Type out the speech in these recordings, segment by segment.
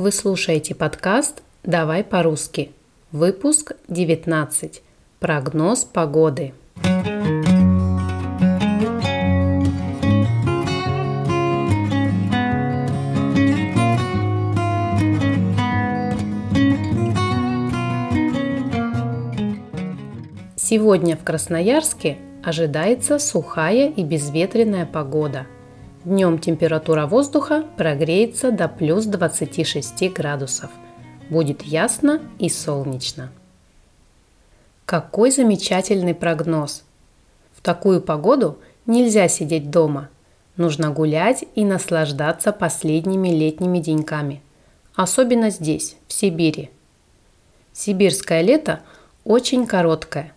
Вы слушаете подкаст «Давай по-русски». Выпуск 19. Прогноз погоды. Сегодня в Красноярске ожидается сухая и безветренная погода. Днем температура воздуха прогреется до плюс 26 градусов. Будет ясно и солнечно. Какой замечательный прогноз! В такую погоду нельзя сидеть дома. Нужно гулять и наслаждаться последними летними деньками. Особенно здесь, в Сибири. Сибирское лето очень короткое.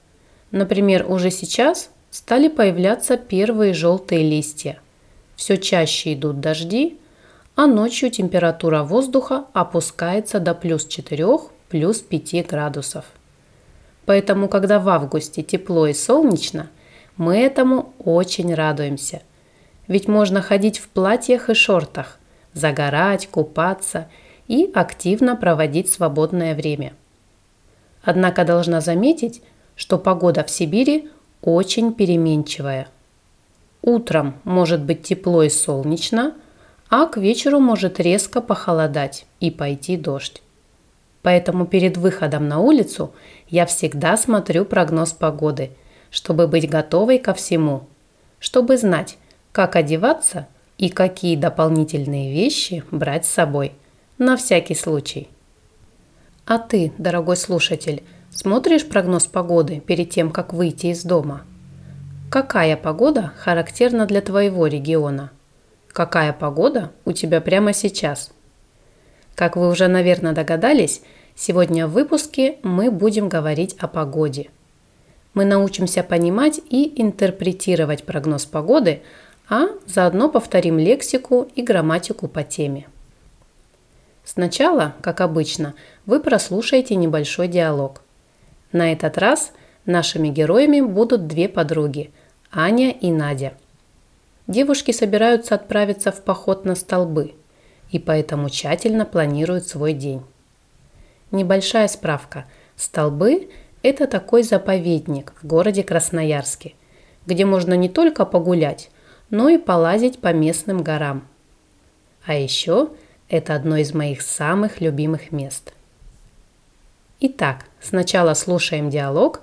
Например, уже сейчас стали появляться первые желтые листья. Все чаще идут дожди, а ночью температура воздуха опускается до плюс 4, плюс 5 градусов. Поэтому, когда в августе тепло и солнечно, мы этому очень радуемся. Ведь можно ходить в платьях и шортах, загорать, купаться и активно проводить свободное время. Однако должна заметить, что погода в Сибири очень переменчивая. Утром может быть тепло и солнечно, а к вечеру может резко похолодать и пойти дождь. Поэтому перед выходом на улицу я всегда смотрю прогноз погоды, чтобы быть готовой ко всему, чтобы знать, как одеваться и какие дополнительные вещи брать с собой, на всякий случай. А ты, дорогой слушатель, Смотришь прогноз погоды перед тем, как выйти из дома? Какая погода характерна для твоего региона? Какая погода у тебя прямо сейчас? Как вы уже, наверное, догадались, сегодня в выпуске мы будем говорить о погоде. Мы научимся понимать и интерпретировать прогноз погоды, а заодно повторим лексику и грамматику по теме. Сначала, как обычно, вы прослушаете небольшой диалог. На этот раз нашими героями будут две подруги – Аня и Надя. Девушки собираются отправиться в поход на столбы и поэтому тщательно планируют свой день. Небольшая справка. Столбы – это такой заповедник в городе Красноярске, где можно не только погулять, но и полазить по местным горам. А еще это одно из моих самых любимых мест – Итак, сначала слушаем диалог,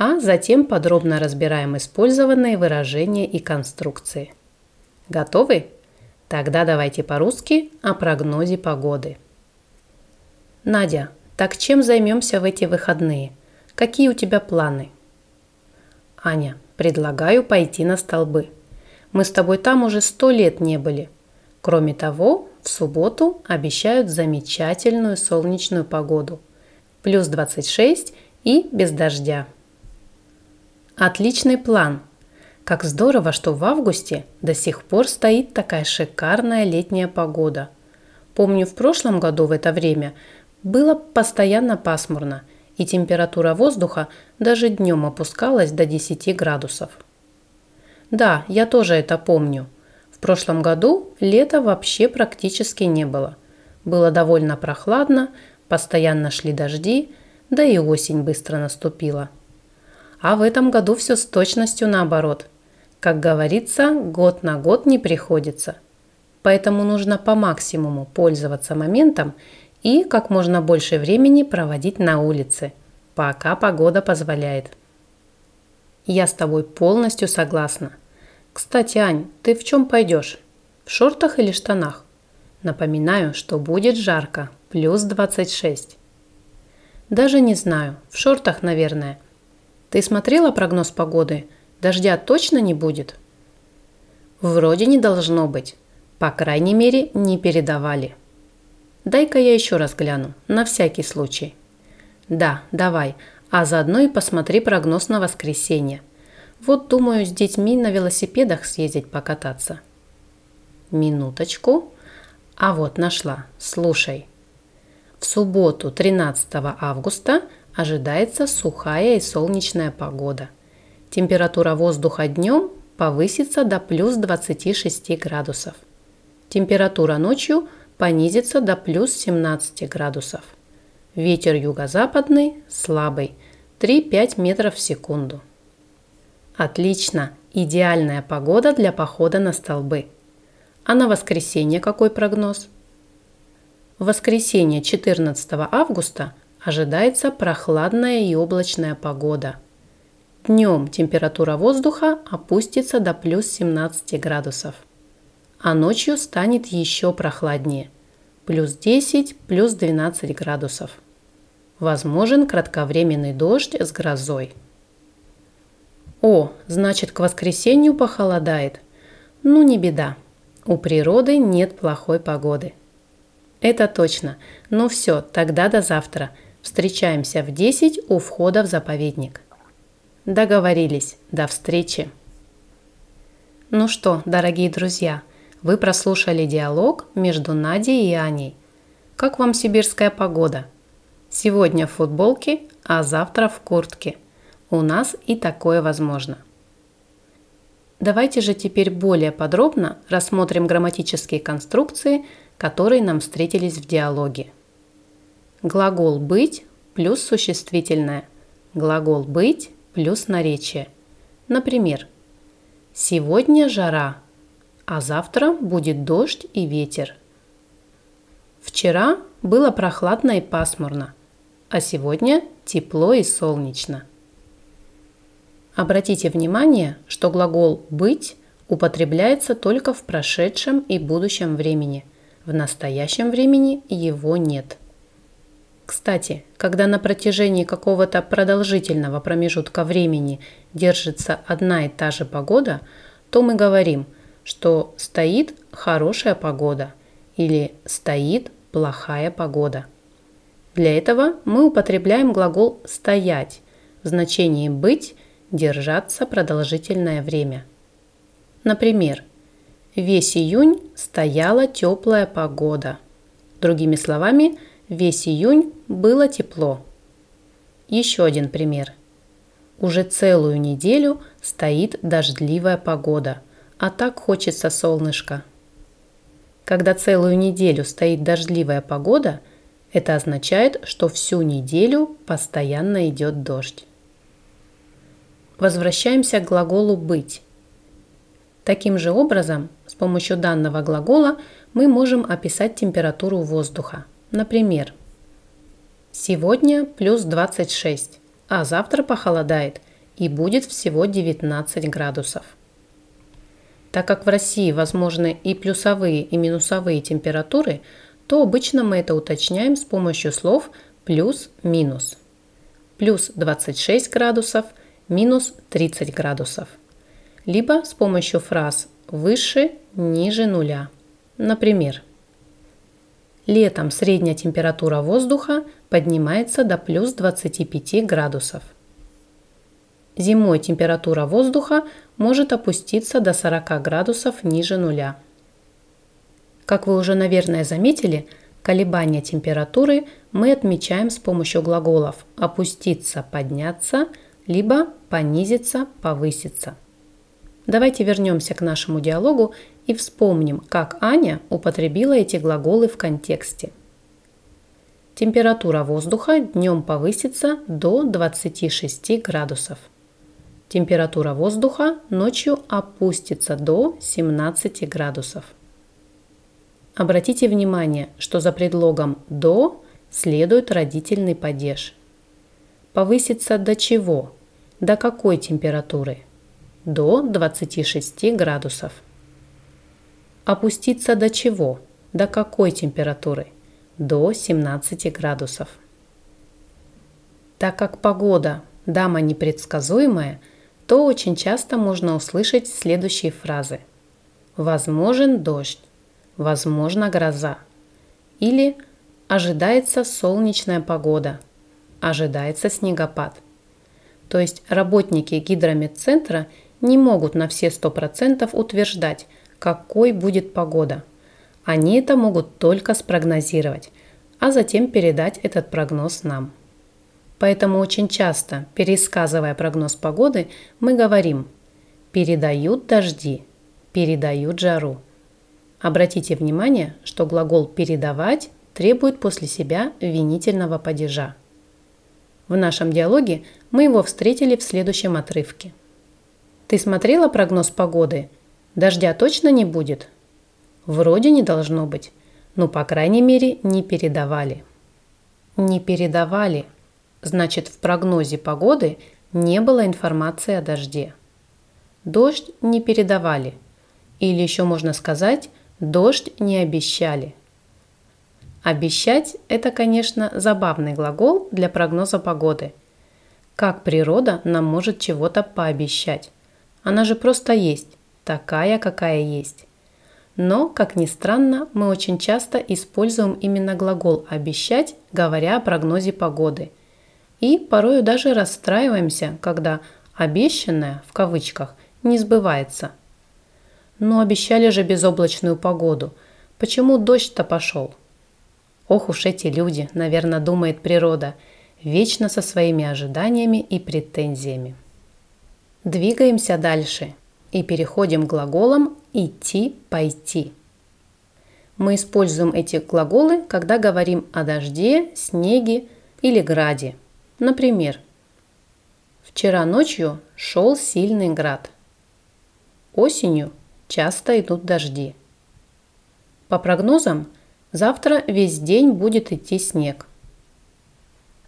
а затем подробно разбираем использованные выражения и конструкции. Готовы? Тогда давайте по-русски о прогнозе погоды. Надя, так чем займемся в эти выходные? Какие у тебя планы? Аня, предлагаю пойти на столбы. Мы с тобой там уже сто лет не были. Кроме того, в субботу обещают замечательную солнечную погоду – плюс 26 и без дождя. Отличный план. Как здорово, что в августе до сих пор стоит такая шикарная летняя погода. Помню, в прошлом году в это время было постоянно пасмурно, и температура воздуха даже днем опускалась до 10 градусов. Да, я тоже это помню. В прошлом году лета вообще практически не было. Было довольно прохладно, Постоянно шли дожди, да и осень быстро наступила. А в этом году все с точностью наоборот. Как говорится, год на год не приходится. Поэтому нужно по максимуму пользоваться моментом и как можно больше времени проводить на улице, пока погода позволяет. Я с тобой полностью согласна. Кстати, Ань, ты в чем пойдешь? В шортах или штанах? Напоминаю, что будет жарко, плюс 26. Даже не знаю, в шортах, наверное. Ты смотрела прогноз погоды? Дождя точно не будет? Вроде не должно быть. По крайней мере, не передавали. Дай-ка я еще раз гляну, на всякий случай. Да, давай, а заодно и посмотри прогноз на воскресенье. Вот думаю с детьми на велосипедах съездить покататься. Минуточку. А вот нашла. Слушай. В субботу 13 августа ожидается сухая и солнечная погода. Температура воздуха днем повысится до плюс 26 градусов. Температура ночью понизится до плюс 17 градусов. Ветер юго-западный слабый 3-5 метров в секунду. Отлично! Идеальная погода для похода на столбы. А на воскресенье какой прогноз? В воскресенье 14 августа ожидается прохладная и облачная погода. Днем температура воздуха опустится до плюс 17 градусов, а ночью станет еще прохладнее – плюс 10, плюс 12 градусов. Возможен кратковременный дождь с грозой. О, значит, к воскресенью похолодает. Ну, не беда. У природы нет плохой погоды. Это точно. Ну все, тогда до завтра. Встречаемся в 10 у входа в заповедник. Договорились. До встречи. Ну что, дорогие друзья, вы прослушали диалог между Надей и Аней. Как вам сибирская погода? Сегодня в футболке, а завтра в куртке – у нас и такое возможно. Давайте же теперь более подробно рассмотрим грамматические конструкции, которые нам встретились в диалоге. Глагол «быть» плюс существительное. Глагол «быть» плюс наречие. Например, «Сегодня жара, а завтра будет дождь и ветер». Вчера было прохладно и пасмурно, а сегодня тепло и солнечно. Обратите внимание, что глагол «быть» употребляется только в прошедшем и будущем времени. В настоящем времени его нет. Кстати, когда на протяжении какого-то продолжительного промежутка времени держится одна и та же погода, то мы говорим, что стоит хорошая погода или стоит плохая погода. Для этого мы употребляем глагол «стоять» в значении «быть» держаться продолжительное время. Например, весь июнь стояла теплая погода. Другими словами, весь июнь было тепло. Еще один пример. Уже целую неделю стоит дождливая погода, а так хочется солнышко. Когда целую неделю стоит дождливая погода, это означает, что всю неделю постоянно идет дождь. Возвращаемся к глаголу «быть». Таким же образом, с помощью данного глагола мы можем описать температуру воздуха. Например, сегодня плюс 26, а завтра похолодает и будет всего 19 градусов. Так как в России возможны и плюсовые, и минусовые температуры, то обычно мы это уточняем с помощью слов плюс-минус. Плюс 26 градусов – минус 30 градусов. Либо с помощью фраз выше, ниже нуля. Например, летом средняя температура воздуха поднимается до плюс 25 градусов. Зимой температура воздуха может опуститься до 40 градусов ниже нуля. Как вы уже, наверное, заметили, колебания температуры мы отмечаем с помощью глаголов «опуститься», «подняться», либо понизиться, повыситься. Давайте вернемся к нашему диалогу и вспомним, как Аня употребила эти глаголы в контексте. Температура воздуха днем повысится до 26 градусов. Температура воздуха ночью опустится до 17 градусов. Обратите внимание, что за предлогом «до» следует родительный падеж. Повысится до чего? До какой температуры? До 26 градусов. Опуститься до чего? До какой температуры? До 17 градусов. Так как погода – дама непредсказуемая, то очень часто можно услышать следующие фразы. Возможен дождь, возможно гроза. Или ожидается солнечная погода, ожидается снегопад – то есть работники гидрометцентра не могут на все 100% утверждать, какой будет погода. Они это могут только спрогнозировать, а затем передать этот прогноз нам. Поэтому очень часто, пересказывая прогноз погоды, мы говорим «передают дожди», «передают жару». Обратите внимание, что глагол «передавать» требует после себя винительного падежа. В нашем диалоге мы его встретили в следующем отрывке. «Ты смотрела прогноз погоды? Дождя точно не будет?» «Вроде не должно быть, но, по крайней мере, не передавали». «Не передавали» значит в прогнозе погоды не было информации о дожде. Дождь не передавали. Или еще можно сказать, Дождь не обещали. Обещать – это, конечно, забавный глагол для прогноза погоды. Как природа нам может чего-то пообещать? Она же просто есть, такая, какая есть. Но, как ни странно, мы очень часто используем именно глагол «обещать», говоря о прогнозе погоды. И порою даже расстраиваемся, когда «обещанное» в кавычках не сбывается – но обещали же безоблачную погоду. Почему дождь-то пошел? Ох уж эти люди, наверное, думает природа, вечно со своими ожиданиями и претензиями. Двигаемся дальше и переходим к глаголам «идти», «пойти». Мы используем эти глаголы, когда говорим о дожде, снеге или граде. Например, вчера ночью шел сильный град. Осенью часто идут дожди. По прогнозам, завтра весь день будет идти снег.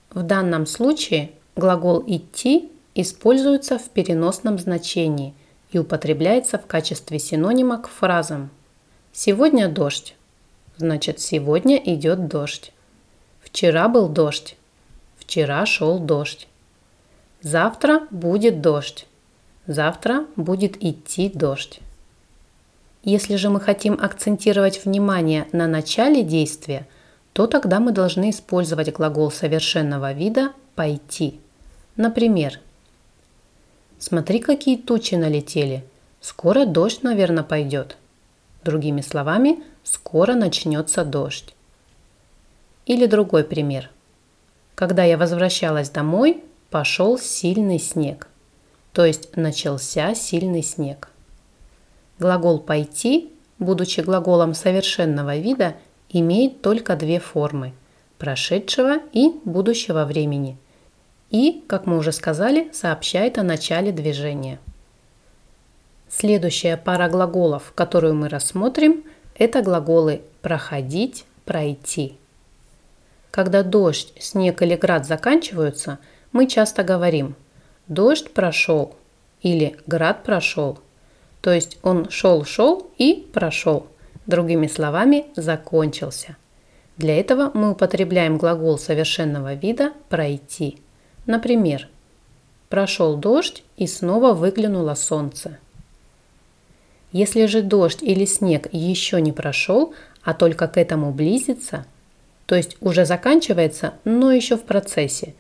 В данном случае глагол «идти» используется в переносном значении и употребляется в качестве синонима к фразам «Сегодня дождь» значит «сегодня идет дождь». «Вчера был дождь» «вчера шел дождь». «Завтра будет дождь» «завтра будет идти дождь». Если же мы хотим акцентировать внимание на начале действия, то тогда мы должны использовать глагол совершенного вида «пойти». Например, «Смотри, какие тучи налетели. Скоро дождь, наверное, пойдет». Другими словами, «скоро начнется дождь». Или другой пример. Когда я возвращалась домой, пошел сильный снег. То есть начался сильный снег. Глагол «пойти», будучи глаголом совершенного вида, имеет только две формы – прошедшего и будущего времени. И, как мы уже сказали, сообщает о начале движения. Следующая пара глаголов, которую мы рассмотрим, это глаголы «проходить», «пройти». Когда дождь, снег или град заканчиваются, мы часто говорим «дождь прошел» или «град прошел», то есть он шел-шел и прошел. Другими словами, закончился. Для этого мы употребляем глагол совершенного вида «пройти». Например, прошел дождь и снова выглянуло солнце. Если же дождь или снег еще не прошел, а только к этому близится, то есть уже заканчивается, но еще в процессе,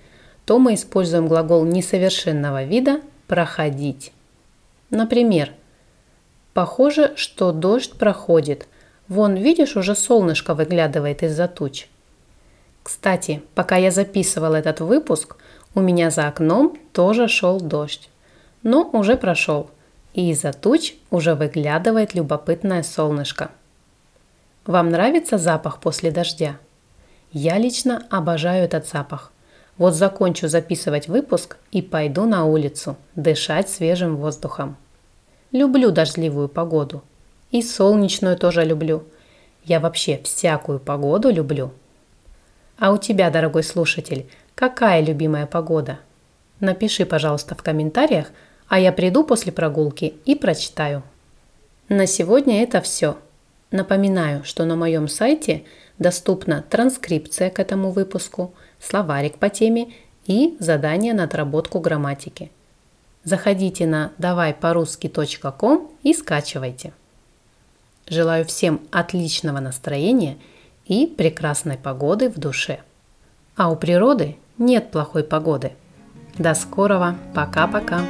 то мы используем глагол несовершенного вида «проходить». Например, Похоже, что дождь проходит. Вон, видишь, уже солнышко выглядывает из-за туч. Кстати, пока я записывал этот выпуск, у меня за окном тоже шел дождь. Но уже прошел, и из-за туч уже выглядывает любопытное солнышко. Вам нравится запах после дождя? Я лично обожаю этот запах. Вот закончу записывать выпуск и пойду на улицу дышать свежим воздухом. Люблю дождливую погоду. И солнечную тоже люблю. Я вообще всякую погоду люблю. А у тебя, дорогой слушатель, какая любимая погода? Напиши, пожалуйста, в комментариях, а я приду после прогулки и прочитаю. На сегодня это все. Напоминаю, что на моем сайте доступна транскрипция к этому выпуску, словарик по теме и задание на отработку грамматики – Заходите на давайпорусски.ком и скачивайте. Желаю всем отличного настроения и прекрасной погоды в душе. А у природы нет плохой погоды. До скорого. Пока-пока.